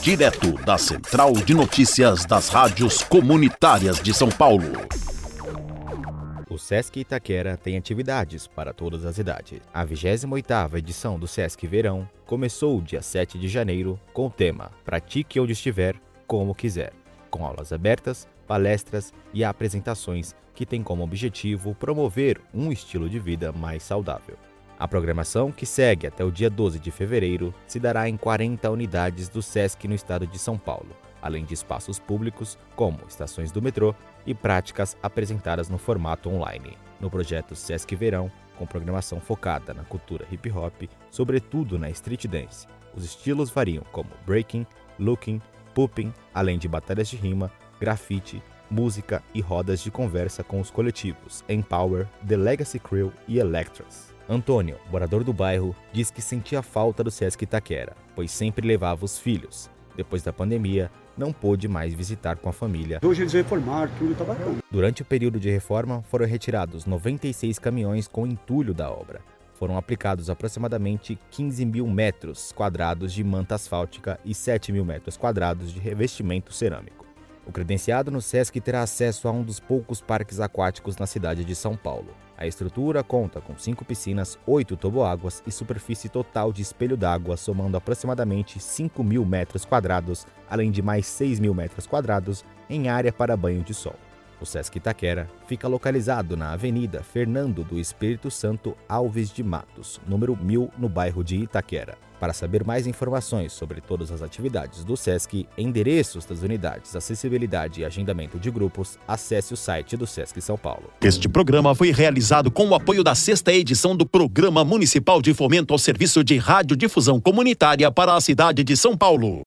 direto da Central de Notícias das Rádios Comunitárias de São Paulo. O Sesc Itaquera tem atividades para todas as idades. A 28ª edição do Sesc Verão começou dia 7 de janeiro com o tema Pratique onde estiver, como quiser, com aulas abertas, palestras e apresentações que têm como objetivo promover um estilo de vida mais saudável. A programação, que segue até o dia 12 de fevereiro, se dará em 40 unidades do SESC no estado de São Paulo, além de espaços públicos, como estações do metrô, e práticas apresentadas no formato online. No projeto SESC Verão, com programação focada na cultura hip hop, sobretudo na street dance. Os estilos variam como breaking, looking, pooping, além de batalhas de rima, grafite, música e rodas de conversa com os coletivos Empower, The Legacy Crew e Electras. Antônio, morador do bairro, diz que sentia falta do Sesc Itaquera, pois sempre levava os filhos. Depois da pandemia, não pôde mais visitar com a família. Hoje eles reformaram, tudo tá bacana. Durante o período de reforma, foram retirados 96 caminhões com entulho da obra. Foram aplicados aproximadamente 15 mil metros quadrados de manta asfáltica e 7 mil metros quadrados de revestimento cerâmico. O credenciado no SESC terá acesso a um dos poucos parques aquáticos na cidade de São Paulo. A estrutura conta com cinco piscinas, oito toboáguas e superfície total de espelho d'água, somando aproximadamente 5 mil metros quadrados, além de mais 6 mil metros quadrados em área para banho de sol. O Sesc Itaquera fica localizado na Avenida Fernando do Espírito Santo Alves de Matos, número 1000, no bairro de Itaquera. Para saber mais informações sobre todas as atividades do SESC, endereços das unidades, acessibilidade e agendamento de grupos, acesse o site do SESC São Paulo. Este programa foi realizado com o apoio da sexta edição do Programa Municipal de Fomento ao Serviço de Radiodifusão Comunitária para a cidade de São Paulo.